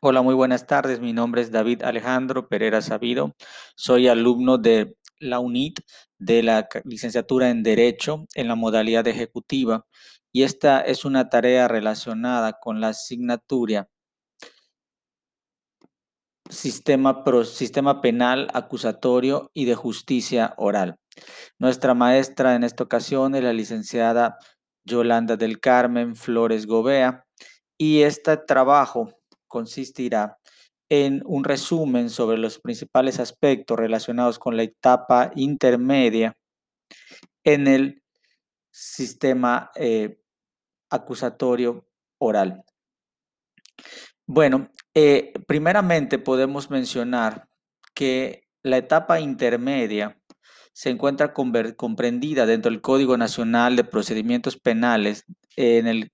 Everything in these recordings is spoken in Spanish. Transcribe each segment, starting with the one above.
Hola, muy buenas tardes. Mi nombre es David Alejandro Pereira Sabido. Soy alumno de la UNIT de la licenciatura en Derecho en la modalidad ejecutiva y esta es una tarea relacionada con la asignatura Sistema, Sistema Penal Acusatorio y de Justicia Oral. Nuestra maestra en esta ocasión es la licenciada Yolanda del Carmen Flores Gobea y este trabajo consistirá en un resumen sobre los principales aspectos relacionados con la etapa intermedia en el sistema eh, acusatorio oral. Bueno, eh, primeramente podemos mencionar que la etapa intermedia se encuentra comprendida dentro del Código Nacional de Procedimientos Penales en el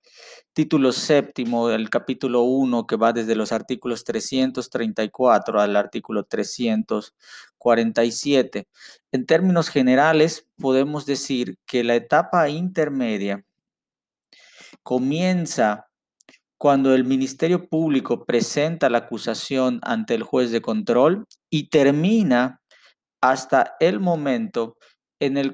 título séptimo del capítulo 1 que va desde los artículos 334 al artículo 347. En términos generales, podemos decir que la etapa intermedia comienza cuando el Ministerio Público presenta la acusación ante el juez de control y termina hasta el momento en el,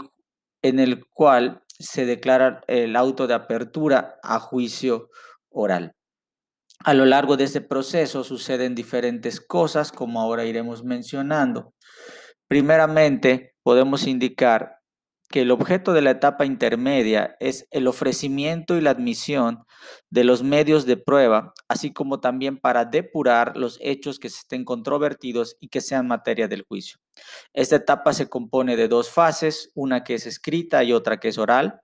en el cual se declara el auto de apertura a juicio oral. A lo largo de ese proceso suceden diferentes cosas, como ahora iremos mencionando. Primeramente, podemos indicar que el objeto de la etapa intermedia es el ofrecimiento y la admisión de los medios de prueba, así como también para depurar los hechos que estén controvertidos y que sean materia del juicio. Esta etapa se compone de dos fases, una que es escrita y otra que es oral.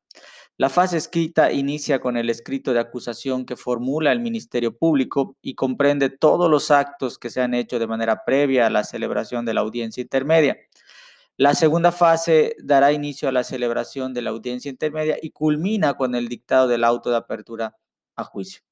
La fase escrita inicia con el escrito de acusación que formula el Ministerio Público y comprende todos los actos que se han hecho de manera previa a la celebración de la audiencia intermedia. La segunda fase dará inicio a la celebración de la audiencia intermedia y culmina con el dictado del auto de apertura a juicio.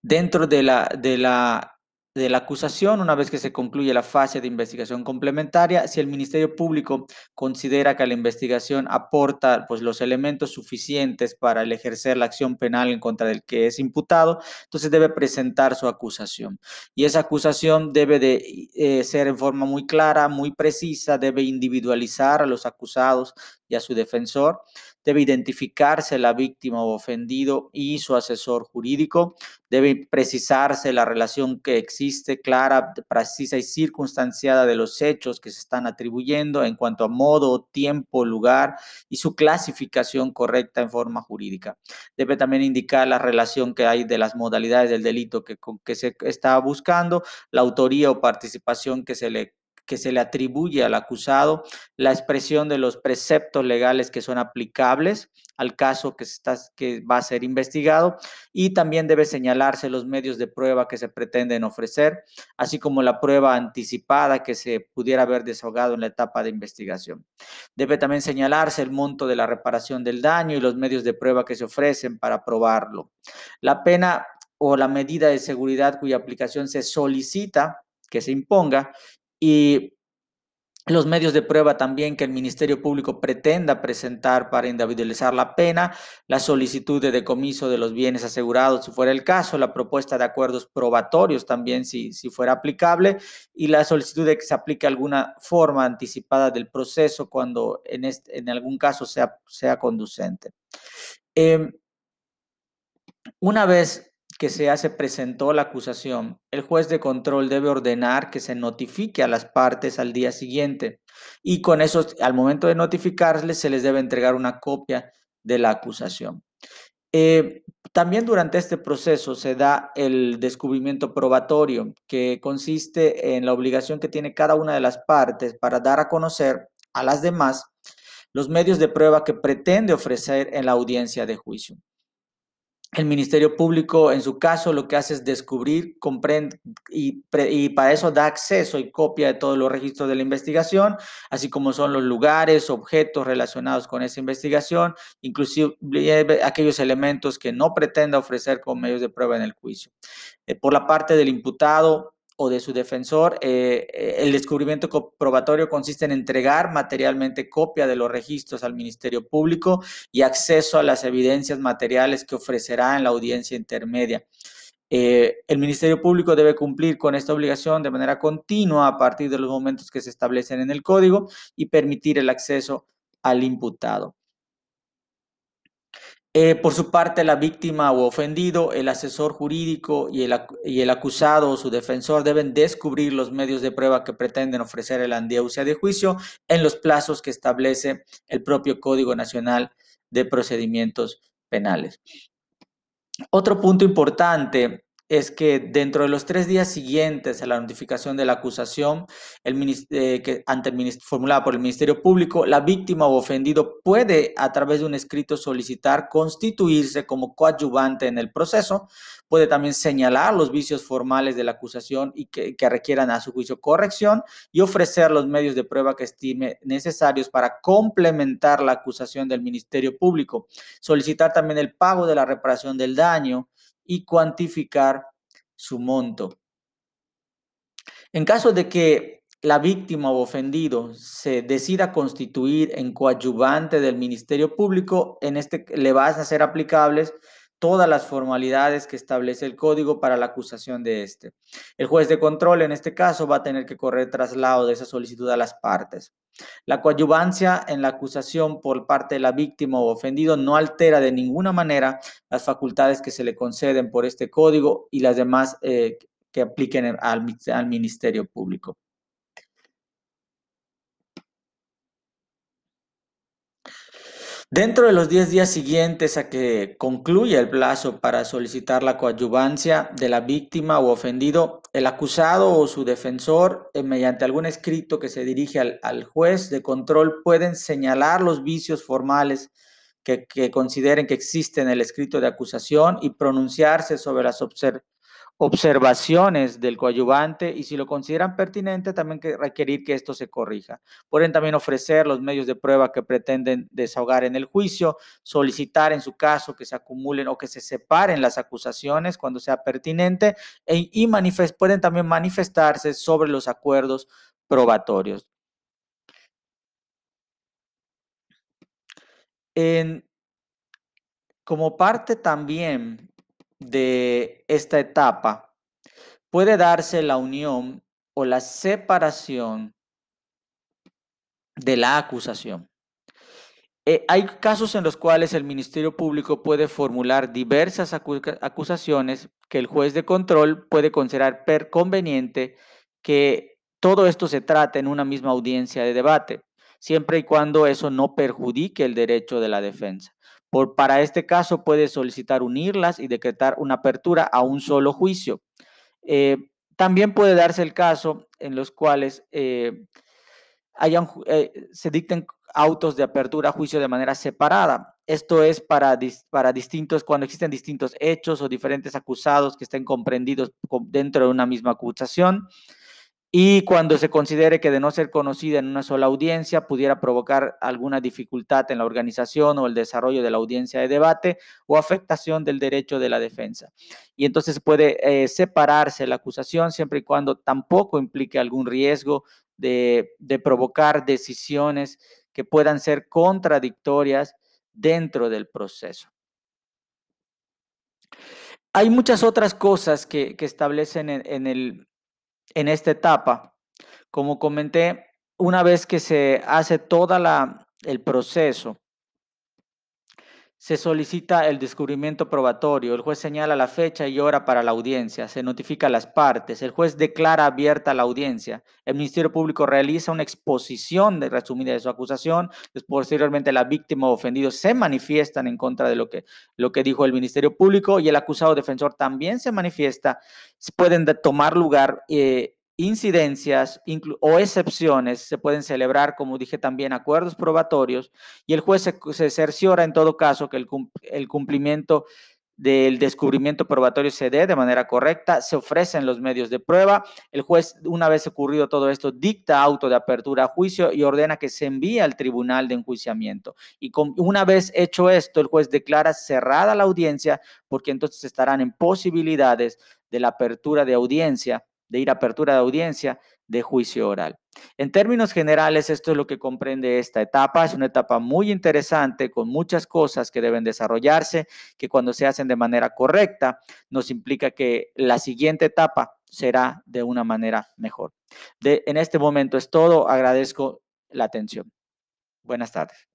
Dentro de la, de la de la acusación, una vez que se concluye la fase de investigación complementaria, si el Ministerio Público considera que la investigación aporta pues, los elementos suficientes para el ejercer la acción penal en contra del que es imputado, entonces debe presentar su acusación. Y esa acusación debe de eh, ser en forma muy clara, muy precisa, debe individualizar a los acusados a su defensor debe identificarse la víctima o ofendido y su asesor jurídico, debe precisarse la relación que existe clara, precisa y circunstanciada de los hechos que se están atribuyendo en cuanto a modo, tiempo, lugar y su clasificación correcta en forma jurídica. Debe también indicar la relación que hay de las modalidades del delito que, que se está buscando, la autoría o participación que se le que se le atribuye al acusado, la expresión de los preceptos legales que son aplicables al caso que, está, que va a ser investigado y también debe señalarse los medios de prueba que se pretenden ofrecer, así como la prueba anticipada que se pudiera haber desahogado en la etapa de investigación. Debe también señalarse el monto de la reparación del daño y los medios de prueba que se ofrecen para probarlo. La pena o la medida de seguridad cuya aplicación se solicita que se imponga y los medios de prueba también que el Ministerio Público pretenda presentar para individualizar la pena, la solicitud de decomiso de los bienes asegurados, si fuera el caso, la propuesta de acuerdos probatorios también, si, si fuera aplicable, y la solicitud de que se aplique alguna forma anticipada del proceso cuando en, este, en algún caso sea, sea conducente. Em, una vez que se hace presentó la acusación, el juez de control debe ordenar que se notifique a las partes al día siguiente y con eso, al momento de notificarles, se les debe entregar una copia de la acusación. Eh, también durante este proceso se da el descubrimiento probatorio, que consiste en la obligación que tiene cada una de las partes para dar a conocer a las demás los medios de prueba que pretende ofrecer en la audiencia de juicio. El Ministerio Público, en su caso, lo que hace es descubrir, comprende y, y, para eso da acceso y copia de todos los registros de la investigación, así como son los lugares, objetos relacionados con esa investigación, inclusive aquellos elementos que no pretenda ofrecer como medios de prueba en el juicio. Eh, por la parte del imputado, o de su defensor. Eh, eh, el descubrimiento probatorio consiste en entregar materialmente copia de los registros al Ministerio Público y acceso a las evidencias materiales que ofrecerá en la audiencia intermedia. Eh, el Ministerio Público debe cumplir con esta obligación de manera continua a partir de los momentos que se establecen en el código y permitir el acceso al imputado. Eh, por su parte, la víctima o ofendido, el asesor jurídico y el, y el, acusado o su defensor deben descubrir los medios de prueba que pretenden ofrecer el andeusia de juicio en los plazos que establece el propio Código Nacional de Procedimientos Penales. Otro punto importante es que dentro de los tres días siguientes a la notificación de la acusación el, eh, que, ante el, formulada por el Ministerio Público, la víctima o ofendido puede, a través de un escrito, solicitar constituirse como coadyuvante en el proceso, puede también señalar los vicios formales de la acusación y que, que requieran a su juicio corrección y ofrecer los medios de prueba que estime necesarios para complementar la acusación del Ministerio Público, solicitar también el pago de la reparación del daño, y cuantificar su monto. En caso de que la víctima o ofendido se decida constituir en coadyuvante del Ministerio Público, en este le van a ser aplicables todas las formalidades que establece el código para la acusación de este. El juez de control en este caso va a tener que correr traslado de esa solicitud a las partes. La coadyuvancia en la acusación por parte de la víctima o ofendido no altera de ninguna manera las facultades que se le conceden por este código y las demás eh, que apliquen al, al Ministerio Público. Dentro de los 10 días siguientes a que concluya el plazo para solicitar la coadyuvancia de la víctima o ofendido, el acusado o su defensor, eh, mediante algún escrito que se dirige al, juez de control, pueden señalar los vicios formales que, que, consideren que existen en el escrito de acusación y pronunciarse sobre las observaciones observaciones del coadyuvante y si lo consideran pertinente, también que requerir que esto se corrija. Pueden también ofrecer los medios de prueba que pretenden desahogar en el juicio, solicitar en su caso que se acumulen o que se separen las acusaciones cuando sea pertinente e, y pueden también manifestarse sobre los acuerdos probatorios. En, como parte también de esta etapa puede darse la unión o la separación de la acusación. Eh, hay casos en los cuales el Ministerio Público puede formular diversas acusaciones que el juez de control puede considerar per conveniente que todo esto se trate en una misma audiencia de debate, siempre y cuando eso no perjudique el derecho de la defensa para este caso puede solicitar unirlas y decretar una apertura a un solo juicio. Eh, también puede darse el caso en los cuales eh, eh, se dicten autos de apertura a juicio de manera separada. Esto es para, para distintos, cuando existen distintos hechos o diferentes acusados que estén comprendidos dentro de una misma acusación y cuando se considere que de no ser conocida en una sola audiencia pudiera provocar alguna dificultad en la organización o el desarrollo de la audiencia de debate o afectación del derecho de la defensa. Y entonces puede eh, separarse la acusación siempre y cuando tampoco implique algún riesgo de, provocar decisiones que puedan ser contradictorias dentro del proceso. Hay muchas otras cosas que establecen en, el, en esta etapa. Como comenté, una vez que se hace toda la el proceso se solicita el descubrimiento probatorio, el juez señala la fecha y hora para la audiencia, se notifica a las partes, el juez declara abierta la audiencia, el Ministerio Público realiza una exposición de resumida de su acusación, posteriormente la víctima o ofendido se manifiestan en contra de lo que, lo que dijo el Ministerio Público y el acusado defensor también se manifiesta, pueden tomar lugar eh, incidencias o excepciones se pueden celebrar, como dije también, acuerdos probatorios y el juez se, cerciora en todo caso que el, cumplimiento del descubrimiento probatorio se dé de manera correcta, se ofrecen los medios de prueba, el juez, una vez ocurrido todo esto, dicta auto de apertura a juicio y ordena que se envíe al tribunal de enjuiciamiento. Y una vez hecho esto, el juez declara cerrada la audiencia porque entonces estarán en posibilidades de la apertura de audiencia de ir a apertura de audiencia de juicio oral. En términos generales, esto es lo que comprende esta etapa. Es una etapa muy interesante con muchas cosas que deben desarrollarse, que cuando se hacen de manera correcta, nos implica que la siguiente etapa será de una manera mejor. De, en este momento es todo. Agradezco la atención. Buenas tardes.